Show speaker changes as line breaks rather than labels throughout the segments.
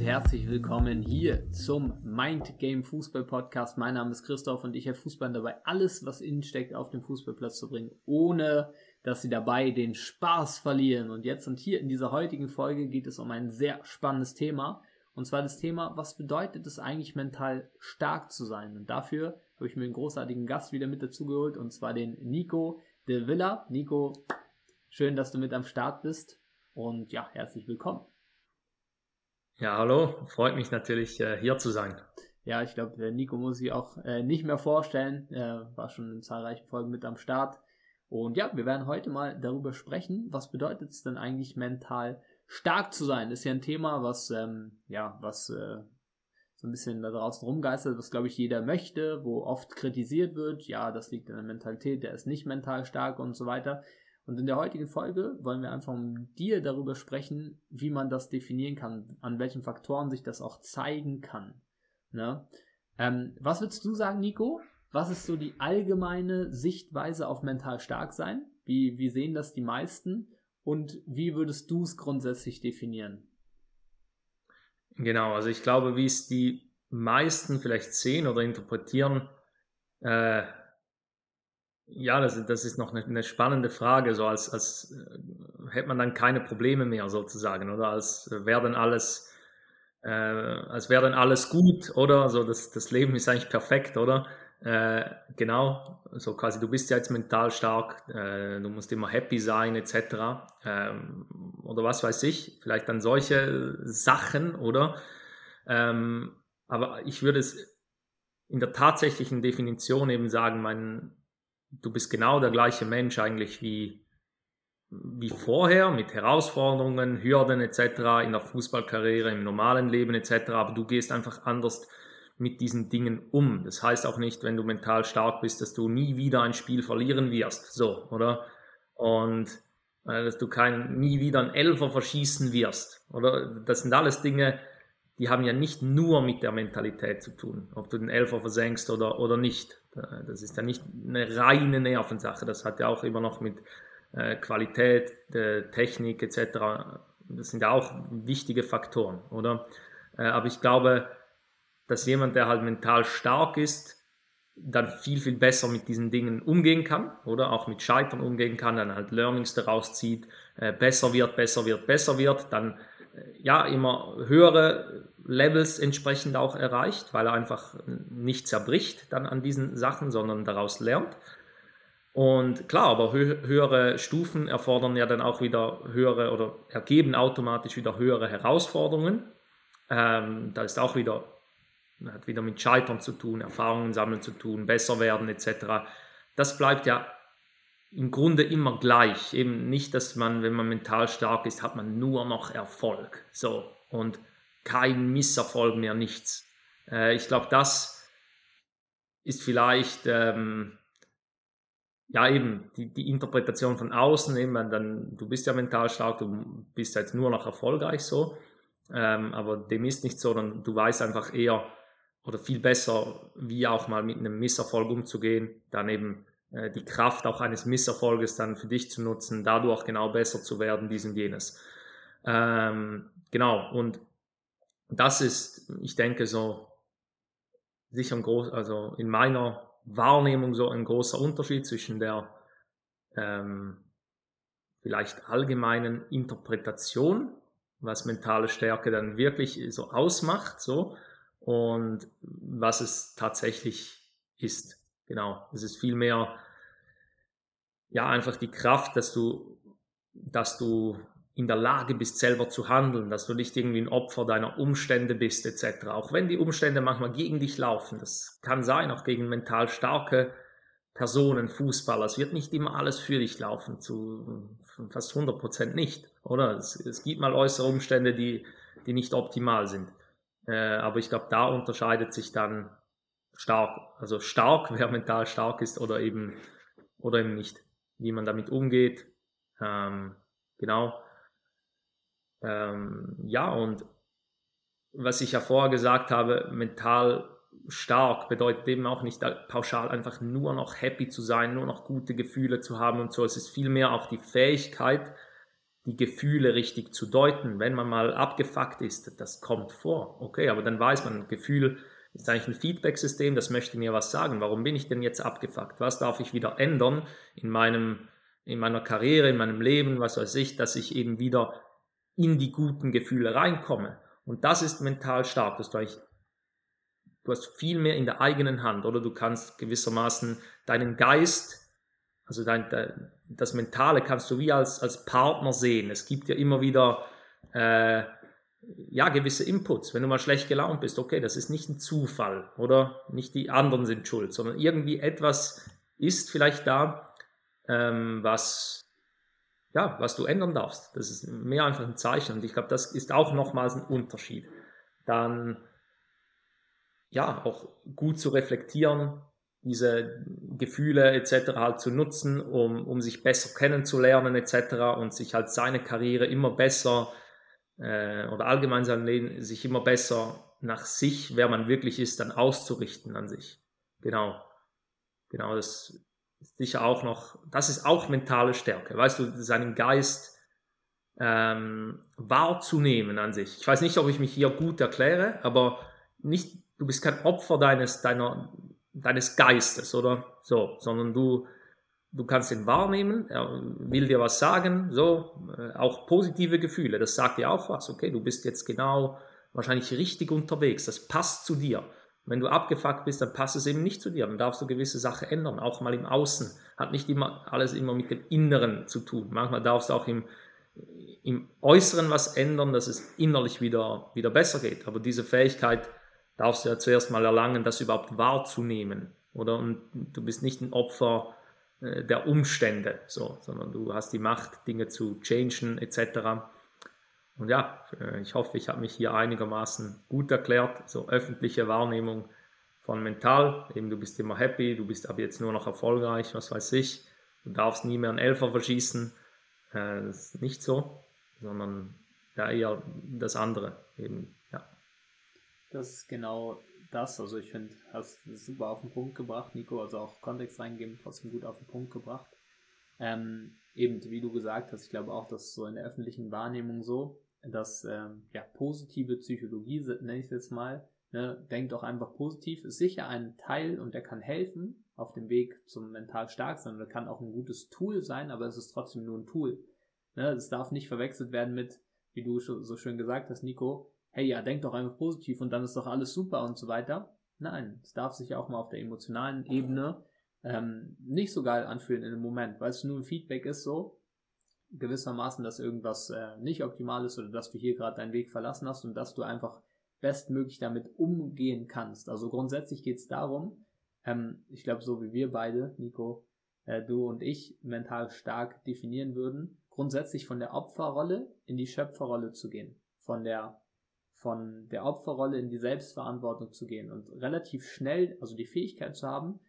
und herzlich willkommen hier zum Mind Game Fußball Podcast. Mein Name ist Christoph und ich helfe Fußballern dabei, alles, was innen steckt, auf den Fußballplatz zu bringen, ohne dass sie dabei den Spaß verlieren. Und jetzt und hier in dieser heutigen Folge geht es um ein sehr spannendes Thema. Und zwar das Thema, was bedeutet es eigentlich mental stark zu sein? Und dafür habe ich mir einen großartigen Gast wieder mit dazu geholt, und zwar den Nico de Villa. Nico, schön, dass du mit am Start bist. Und ja, herzlich willkommen.
Ja, hallo, freut mich natürlich, äh, hier zu sein.
Ja, ich glaube, Nico muss ich auch äh, nicht mehr vorstellen. War schon in zahlreichen Folgen mit am Start. Und ja, wir werden heute mal darüber sprechen, was bedeutet es denn eigentlich mental stark zu sein? Das ist ja ein Thema, was, ähm, ja, was äh, so ein bisschen da draußen rumgeistert, was glaube ich jeder möchte, wo oft kritisiert wird, ja, das liegt an der Mentalität, der ist nicht mental stark und so weiter. Und in der heutigen Folge wollen wir einfach mit dir darüber sprechen, wie man das definieren kann, an welchen Faktoren sich das auch zeigen kann. Ne? Ähm, was würdest du sagen, Nico? Was ist so die allgemeine Sichtweise auf mental stark sein? Wie, wie sehen das die meisten? Und wie würdest du es grundsätzlich definieren?
Genau, also ich glaube, wie es die meisten vielleicht sehen oder interpretieren, äh, ja, das, das ist noch eine, eine, spannende Frage, so als, als äh, hätte man dann keine Probleme mehr sozusagen, oder als wäre dann alles, äh, als wäre dann alles gut, oder? So, das, das Leben ist eigentlich perfekt, oder? Äh, genau, so quasi, du bist ja jetzt mental stark, äh, du musst immer happy sein, etc. Ähm, oder was weiß ich, vielleicht dann solche Sachen, oder? Ähm, aber ich würde es in der tatsächlichen Definition eben sagen, mein, du bist genau der gleiche Mensch eigentlich wie, wie vorher, mit Herausforderungen, Hürden etc., in der Fußballkarriere, im normalen Leben etc., aber du gehst einfach anders mit diesen Dingen um. Das heißt auch nicht, wenn du mental stark bist, dass du nie wieder ein Spiel verlieren wirst, so, oder? Und äh, dass du kein, nie wieder ein Elfer verschießen wirst, oder? Das sind alles Dinge, die haben ja nicht nur mit der Mentalität zu tun, ob du den Elfer versenkst oder, oder nicht. Das ist ja nicht eine reine Nervensache, das hat ja auch immer noch mit äh, Qualität, Technik etc. Das sind ja auch wichtige Faktoren, oder? Äh, aber ich glaube, dass jemand, der halt mental stark ist, dann viel, viel besser mit diesen Dingen umgehen kann, oder auch mit Scheitern umgehen kann, dann halt Learnings daraus zieht, äh, besser wird, besser wird, besser wird, dann ja immer höhere Levels entsprechend auch erreicht, weil er einfach nicht zerbricht dann an diesen Sachen, sondern daraus lernt. Und klar, aber hö höhere Stufen erfordern ja dann auch wieder höhere oder ergeben automatisch wieder höhere Herausforderungen. Ähm, da ist auch wieder, hat wieder mit Scheitern zu tun, Erfahrungen sammeln zu tun, besser werden etc. Das bleibt ja im Grunde immer gleich. Eben nicht, dass man, wenn man mental stark ist, hat man nur noch Erfolg. So. Und kein Misserfolg mehr, nichts. Äh, ich glaube, das ist vielleicht, ähm, ja eben, die, die Interpretation von außen, eben, dann, du bist ja mental stark, du bist jetzt nur noch erfolgreich so. Ähm, aber dem ist nicht so, sondern du weißt einfach eher oder viel besser, wie auch mal mit einem Misserfolg umzugehen, dann eben äh, die Kraft auch eines Misserfolges dann für dich zu nutzen, dadurch genau besser zu werden, dies und jenes. Ähm, genau, und das ist, ich denke, so sicher ein groß, also in meiner Wahrnehmung so ein großer Unterschied zwischen der ähm, vielleicht allgemeinen Interpretation, was mentale Stärke dann wirklich so ausmacht, so und was es tatsächlich ist. Genau, es ist vielmehr ja einfach die Kraft, dass du, dass du in der Lage bist, selber zu handeln, dass du nicht irgendwie ein Opfer deiner Umstände bist, etc. Auch wenn die Umstände manchmal gegen dich laufen, das kann sein, auch gegen mental starke Personen, Fußballer. Es wird nicht immer alles für dich laufen, zu fast 100 Prozent nicht, oder? Es, es, gibt mal äußere Umstände, die, die nicht optimal sind. Äh, aber ich glaube, da unterscheidet sich dann stark. Also stark, wer mental stark ist oder eben, oder eben nicht. Wie man damit umgeht. Ähm, genau. Ähm, ja, und was ich ja vorher gesagt habe, mental stark bedeutet eben auch nicht pauschal einfach nur noch happy zu sein, nur noch gute Gefühle zu haben und so. Es ist vielmehr auch die Fähigkeit, die Gefühle richtig zu deuten. Wenn man mal abgefuckt ist, das kommt vor. Okay, aber dann weiß man, Gefühl ist eigentlich ein Feedback-System, das möchte mir was sagen. Warum bin ich denn jetzt abgefuckt? Was darf ich wieder ändern in meinem, in meiner Karriere, in meinem Leben, was weiß ich, dass ich eben wieder in die guten Gefühle reinkomme. Und das ist mental stark, dass du hast viel mehr in der eigenen Hand oder du kannst gewissermaßen deinen Geist, also dein, das Mentale kannst du wie als, als Partner sehen. Es gibt ja immer wieder äh, ja, gewisse Inputs. Wenn du mal schlecht gelaunt bist, okay, das ist nicht ein Zufall oder nicht die anderen sind schuld, sondern irgendwie etwas ist vielleicht da, ähm, was, ja, was du ändern darfst. Das ist mehr einfach ein Zeichen und ich glaube, das ist auch nochmals ein Unterschied. Dann ja, auch gut zu reflektieren, diese Gefühle etc. halt zu nutzen, um, um sich besser kennenzulernen etc. und sich halt seine Karriere immer besser äh, oder allgemein sein Leben sich immer besser nach sich, wer man wirklich ist, dann auszurichten an sich. Genau. Genau, das ist sicher auch noch, das ist auch mentale Stärke, weißt du, seinen Geist ähm, wahrzunehmen an sich. Ich weiß nicht, ob ich mich hier gut erkläre, aber nicht du bist kein Opfer deines, deiner, deines Geistes, oder? So, sondern du, du kannst ihn wahrnehmen, er will dir was sagen, so, äh, auch positive Gefühle, das sagt dir auch was, okay, du bist jetzt genau wahrscheinlich richtig unterwegs, das passt zu dir. Wenn du abgefuckt bist, dann passt es eben nicht zu dir, dann darfst du gewisse Sachen ändern, auch mal im Außen. Hat nicht immer alles immer mit dem Inneren zu tun. Manchmal darfst du auch im, im Äußeren was ändern, dass es innerlich wieder, wieder besser geht. Aber diese Fähigkeit, darfst du ja zuerst mal erlangen, das überhaupt wahrzunehmen. Oder? Und du bist nicht ein Opfer äh, der Umstände, so, sondern du hast die Macht, Dinge zu changen, etc. Und ja, äh, ich hoffe, ich habe mich hier einigermaßen gut erklärt. So öffentliche Wahrnehmung von mental, eben du bist immer happy, du bist aber jetzt nur noch erfolgreich, was weiß ich. Du darfst nie mehr einen Elfer verschießen. Äh, das ist nicht so, sondern ja eher das andere. Eben
das ist genau das. Also ich finde, hast es super auf den Punkt gebracht, Nico, also auch Kontext reingeben, trotzdem gut auf den Punkt gebracht. Ähm, eben, wie du gesagt hast, ich glaube auch, dass so in der öffentlichen Wahrnehmung so, dass ähm, ja, positive Psychologie, nenne ich es jetzt mal, ne, denkt auch einfach positiv, ist sicher ein Teil und der kann helfen auf dem Weg zum mental stark sein oder kann auch ein gutes Tool sein, aber es ist trotzdem nur ein Tool. Ne, es darf nicht verwechselt werden mit, wie du so schön gesagt hast, Nico, hey, ja, denk doch einfach positiv und dann ist doch alles super und so weiter. Nein, es darf sich auch mal auf der emotionalen Ebene ähm, nicht so geil anfühlen in dem Moment, weil es nur ein Feedback ist so, gewissermaßen, dass irgendwas äh, nicht optimal ist oder dass du hier gerade deinen Weg verlassen hast und dass du einfach bestmöglich damit umgehen kannst. Also grundsätzlich geht es darum, ähm, ich glaube, so wie wir beide, Nico, äh, du und ich, mental stark definieren würden, grundsätzlich von der Opferrolle in die Schöpferrolle zu gehen. Von der von der Opferrolle in die Selbstverantwortung zu gehen und relativ schnell, also die Fähigkeit zu haben,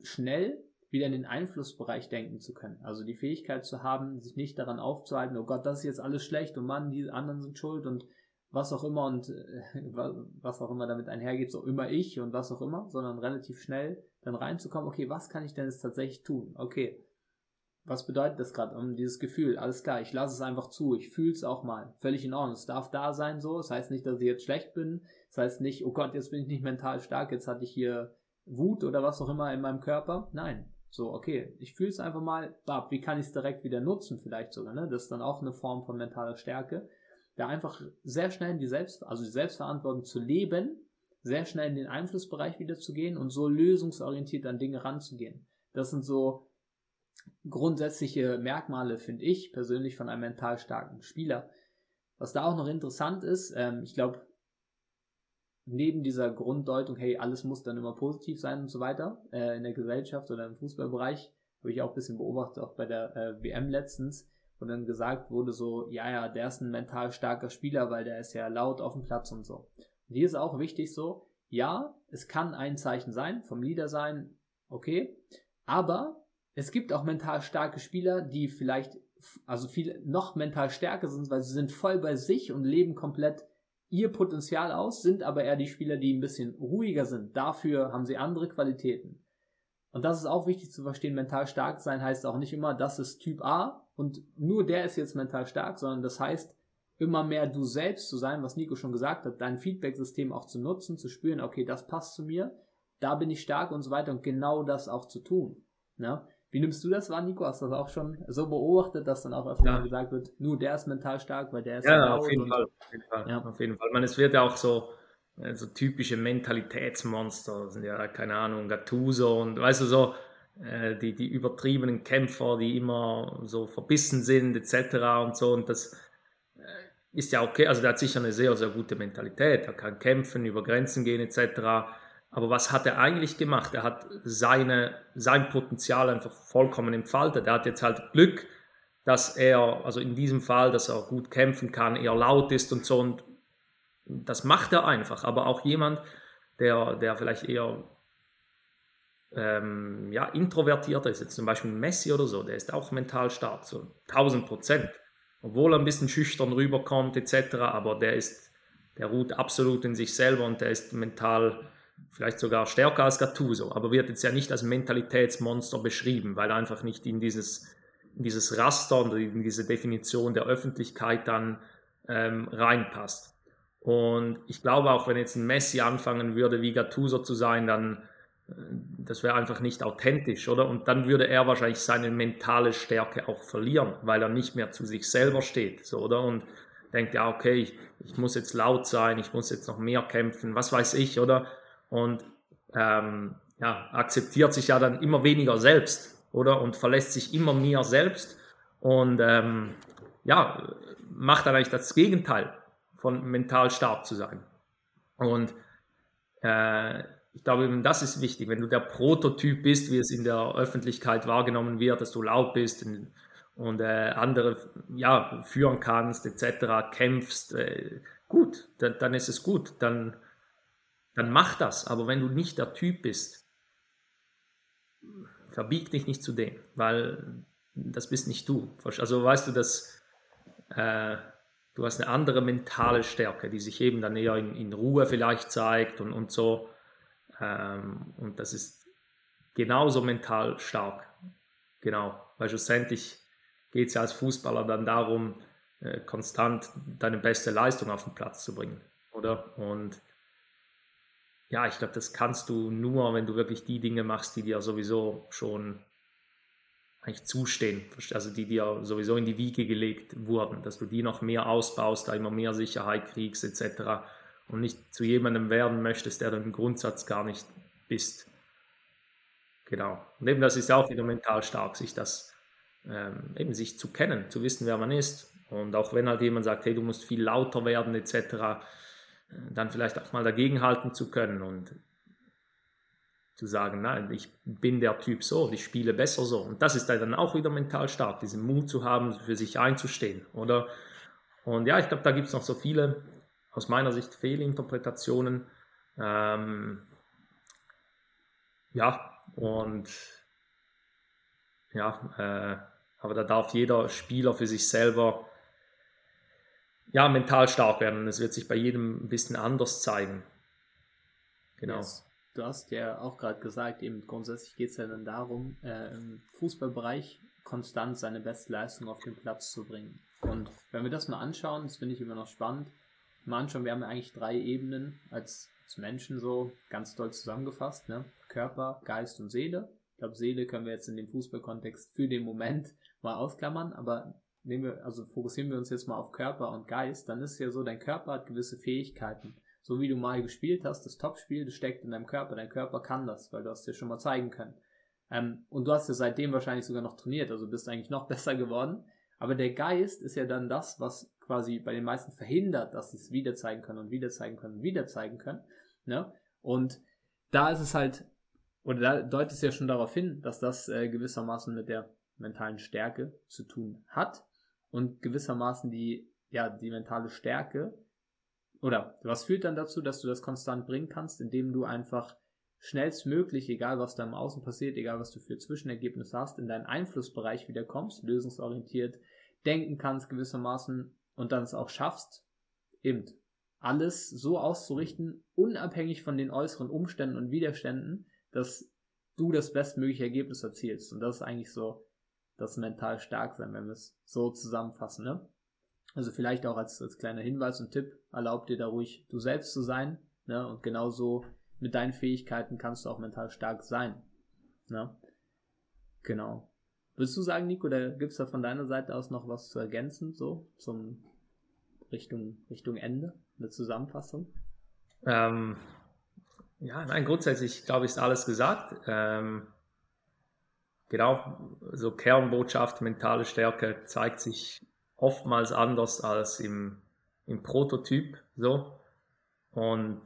schnell wieder in den Einflussbereich denken zu können. Also die Fähigkeit zu haben, sich nicht daran aufzuhalten, oh Gott, das ist jetzt alles schlecht und Mann, die anderen sind schuld und was auch immer und äh, was auch immer damit einhergeht, so immer ich und was auch immer, sondern relativ schnell dann reinzukommen, okay, was kann ich denn jetzt tatsächlich tun? Okay, was bedeutet das gerade? Um dieses Gefühl, alles klar, ich lasse es einfach zu, ich fühle es auch mal. Völlig in Ordnung. Es darf da sein so. Das heißt nicht, dass ich jetzt schlecht bin. Das heißt nicht, oh Gott, jetzt bin ich nicht mental stark, jetzt hatte ich hier Wut oder was auch immer in meinem Körper. Nein. So, okay, ich fühle es einfach mal, bab, wie kann ich es direkt wieder nutzen, vielleicht sogar, ne? Das ist dann auch eine Form von mentaler Stärke. Da einfach sehr schnell in die Selbst, also die Selbstverantwortung zu leben, sehr schnell in den Einflussbereich wieder zu gehen und so lösungsorientiert an Dinge ranzugehen. Das sind so grundsätzliche Merkmale, finde ich persönlich, von einem mental starken Spieler. Was da auch noch interessant ist, ähm, ich glaube, neben dieser Grunddeutung, hey, alles muss dann immer positiv sein und so weiter, äh, in der Gesellschaft oder im Fußballbereich, habe ich auch ein bisschen beobachtet, auch bei der äh, WM letztens, wo dann gesagt wurde so, ja, ja, der ist ein mental starker Spieler, weil der ist ja laut auf dem Platz und so. Und hier ist auch wichtig so, ja, es kann ein Zeichen sein, vom Leader sein, okay, aber es gibt auch mental starke Spieler, die vielleicht also viel noch mental stärker sind, weil sie sind voll bei sich und leben komplett ihr Potenzial aus, sind aber eher die Spieler, die ein bisschen ruhiger sind. Dafür haben sie andere Qualitäten. Und das ist auch wichtig zu verstehen. Mental stark sein heißt auch nicht immer, das ist Typ A und nur der ist jetzt mental stark, sondern das heißt, immer mehr du selbst zu sein, was Nico schon gesagt hat, dein Feedback-System auch zu nutzen, zu spüren, okay, das passt zu mir, da bin ich stark und so weiter und genau das auch zu tun. Ne? Wie nimmst du das wahr, Nico? Hast du das auch schon so beobachtet, dass dann auch öfter ja. gesagt wird, nur der ist mental stark, weil der ist
ja, auf jeden, Fall, auf jeden Fall. Ja. Auf jeden Fall. Man, es wird ja auch so, so typische Mentalitätsmonster, sind ja, keine Ahnung, Gattuso und weißt du so, äh, die, die übertriebenen Kämpfer, die immer so verbissen sind, etc. und so. Und das äh, ist ja okay, also der hat sicher eine sehr, sehr gute Mentalität, er kann kämpfen, über Grenzen gehen, etc. Aber was hat er eigentlich gemacht? Er hat seine, sein Potenzial einfach vollkommen entfaltet. Er hat jetzt halt Glück, dass er, also in diesem Fall, dass er gut kämpfen kann, eher laut ist und so. Und das macht er einfach. Aber auch jemand, der, der vielleicht eher ähm, ja, introvertierter ist, jetzt zum Beispiel Messi oder so, der ist auch mental stark, so 1000 Prozent. Obwohl er ein bisschen schüchtern rüberkommt, etc. Aber der ist, der ruht absolut in sich selber und der ist mental vielleicht sogar stärker als Gattuso, aber wird jetzt ja nicht als Mentalitätsmonster beschrieben, weil er einfach nicht in dieses, in dieses Raster und in diese Definition der Öffentlichkeit dann ähm, reinpasst. Und ich glaube auch, wenn jetzt ein Messi anfangen würde, wie Gattuso zu sein, dann äh, das wäre einfach nicht authentisch, oder? Und dann würde er wahrscheinlich seine mentale Stärke auch verlieren, weil er nicht mehr zu sich selber steht, so, oder? Und denkt, ja, okay, ich, ich muss jetzt laut sein, ich muss jetzt noch mehr kämpfen, was weiß ich, oder? Und ähm, ja, akzeptiert sich ja dann immer weniger selbst, oder? Und verlässt sich immer mehr selbst und ähm, ja, macht dann eigentlich das Gegenteil von mental stark zu sein. Und äh, ich glaube, eben das ist wichtig, wenn du der Prototyp bist, wie es in der Öffentlichkeit wahrgenommen wird, dass du laut bist und, und äh, andere ja, führen kannst, etc., kämpfst, äh, gut, dann, dann ist es gut. Dann dann mach das. Aber wenn du nicht der Typ bist, verbieg dich nicht zu dem, weil das bist nicht du. Also weißt du, dass äh, du hast eine andere mentale Stärke, die sich eben dann eher in, in Ruhe vielleicht zeigt und, und so. Ähm, und das ist genauso mental stark. Genau, weil schlussendlich geht es ja als Fußballer dann darum, äh, konstant deine beste Leistung auf den Platz zu bringen, oder? Und ja, ich glaube, das kannst du nur, wenn du wirklich die Dinge machst, die dir sowieso schon eigentlich zustehen, also die dir sowieso in die Wiege gelegt wurden, dass du die noch mehr ausbaust, da immer mehr Sicherheit kriegst etc. und nicht zu jemandem werden möchtest, der du im Grundsatz gar nicht bist. Genau. Und eben das ist auch wieder mental stark, sich das ähm, eben sich zu kennen, zu wissen, wer man ist. Und auch wenn halt jemand sagt, hey, du musst viel lauter werden etc., dann vielleicht auch mal dagegenhalten zu können und zu sagen, nein, ich bin der Typ so ich spiele besser so. Und das ist dann auch wieder mental stark, diesen Mut zu haben, für sich einzustehen, oder? Und ja, ich glaube, da gibt es noch so viele, aus meiner Sicht, Fehlinterpretationen. Ähm, ja, und ja, äh, aber da darf jeder Spieler für sich selber ja, mental stark werden. Es wird sich bei jedem ein bisschen anders zeigen.
Genau. Yes. Du hast ja auch gerade gesagt, eben grundsätzlich geht es ja dann darum, äh, im Fußballbereich konstant seine beste Leistung auf den Platz zu bringen. Und wenn wir das mal anschauen, das finde ich immer noch spannend, mal anschauen, wir haben ja eigentlich drei Ebenen als, als Menschen so ganz doll zusammengefasst, ne? Körper, Geist und Seele. Ich glaube, Seele können wir jetzt in dem Fußballkontext für den Moment mal ausklammern, aber nehmen wir, also fokussieren wir uns jetzt mal auf Körper und Geist, dann ist es ja so, dein Körper hat gewisse Fähigkeiten. So wie du mal gespielt hast, das Topspiel, das steckt in deinem Körper. Dein Körper kann das, weil du hast dir schon mal zeigen können. Ähm, und du hast ja seitdem wahrscheinlich sogar noch trainiert, also bist eigentlich noch besser geworden. Aber der Geist ist ja dann das, was quasi bei den meisten verhindert, dass sie es wieder zeigen können und wieder zeigen können und wieder zeigen können. Ne? Und da ist es halt, oder da deutet es ja schon darauf hin, dass das äh, gewissermaßen mit der mentalen Stärke zu tun hat und gewissermaßen die, ja, die mentale Stärke. Oder was führt dann dazu, dass du das konstant bringen kannst, indem du einfach schnellstmöglich, egal was da im Außen passiert, egal was du für Zwischenergebnisse hast, in deinen Einflussbereich wieder kommst, lösungsorientiert denken kannst gewissermaßen und dann es auch schaffst, eben alles so auszurichten, unabhängig von den äußeren Umständen und Widerständen, dass du das bestmögliche Ergebnis erzielst. Und das ist eigentlich so das mental stark sein, wenn wir es so zusammenfassen. Ne? Also vielleicht auch als, als kleiner Hinweis und Tipp, erlaub dir da ruhig du selbst zu sein. Ne? Und genauso mit deinen Fähigkeiten kannst du auch mental stark sein. Ne? Genau. Würdest du sagen, Nico, da gibt es da von deiner Seite aus noch was zu ergänzen, so zum Richtung, Richtung Ende, eine Zusammenfassung?
Ähm, ja, nein, grundsätzlich glaube ich, ist alles gesagt. Ähm, genau, so Kernbotschaft, mentale Stärke zeigt sich oftmals anders als im, im Prototyp. So. Und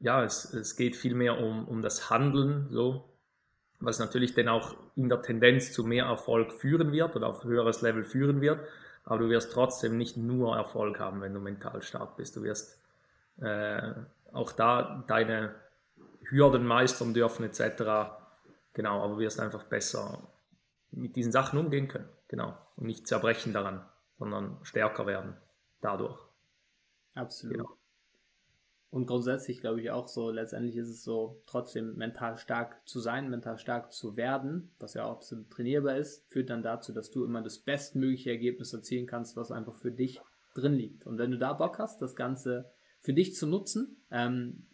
ja, es, es geht vielmehr um, um das Handeln, so, was natürlich dann auch in der Tendenz zu mehr Erfolg führen wird oder auf höheres Level führen wird. Aber du wirst trotzdem nicht nur Erfolg haben, wenn du mental stark bist. Du wirst äh, auch da deine Hürden meistern dürfen etc. Genau, aber wirst einfach besser mit diesen Sachen umgehen können. Genau. Und nicht zerbrechen daran, sondern stärker werden dadurch.
Absolut. Genau. Und grundsätzlich glaube ich auch so, letztendlich ist es so, trotzdem mental stark zu sein, mental stark zu werden, was ja auch absolut trainierbar ist, führt dann dazu, dass du immer das bestmögliche Ergebnis erzielen kannst, was einfach für dich drin liegt. Und wenn du da Bock hast, das Ganze für dich zu nutzen, ähm,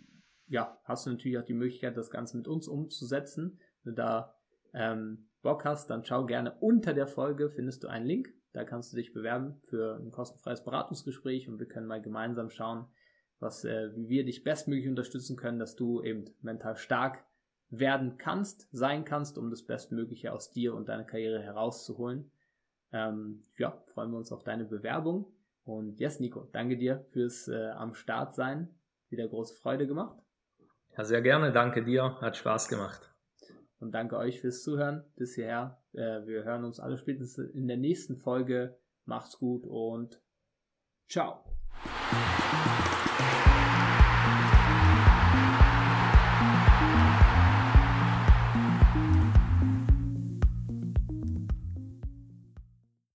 ja, hast du natürlich auch die Möglichkeit, das Ganze mit uns umzusetzen. Du da ähm, Bock hast, dann schau gerne unter der Folge, findest du einen Link. Da kannst du dich bewerben für ein kostenfreies Beratungsgespräch und wir können mal gemeinsam schauen, was, äh, wie wir dich bestmöglich unterstützen können, dass du eben mental stark werden kannst, sein kannst, um das Bestmögliche aus dir und deiner Karriere herauszuholen. Ähm, ja, freuen wir uns auf deine Bewerbung. Und yes, Nico, danke dir fürs äh, am Start sein. Wieder große Freude gemacht.
Ja, sehr gerne. Danke dir. Hat Spaß gemacht.
Und danke euch fürs Zuhören bis hierher. Äh, wir hören uns alle spätestens in der nächsten Folge. Macht's gut und ciao.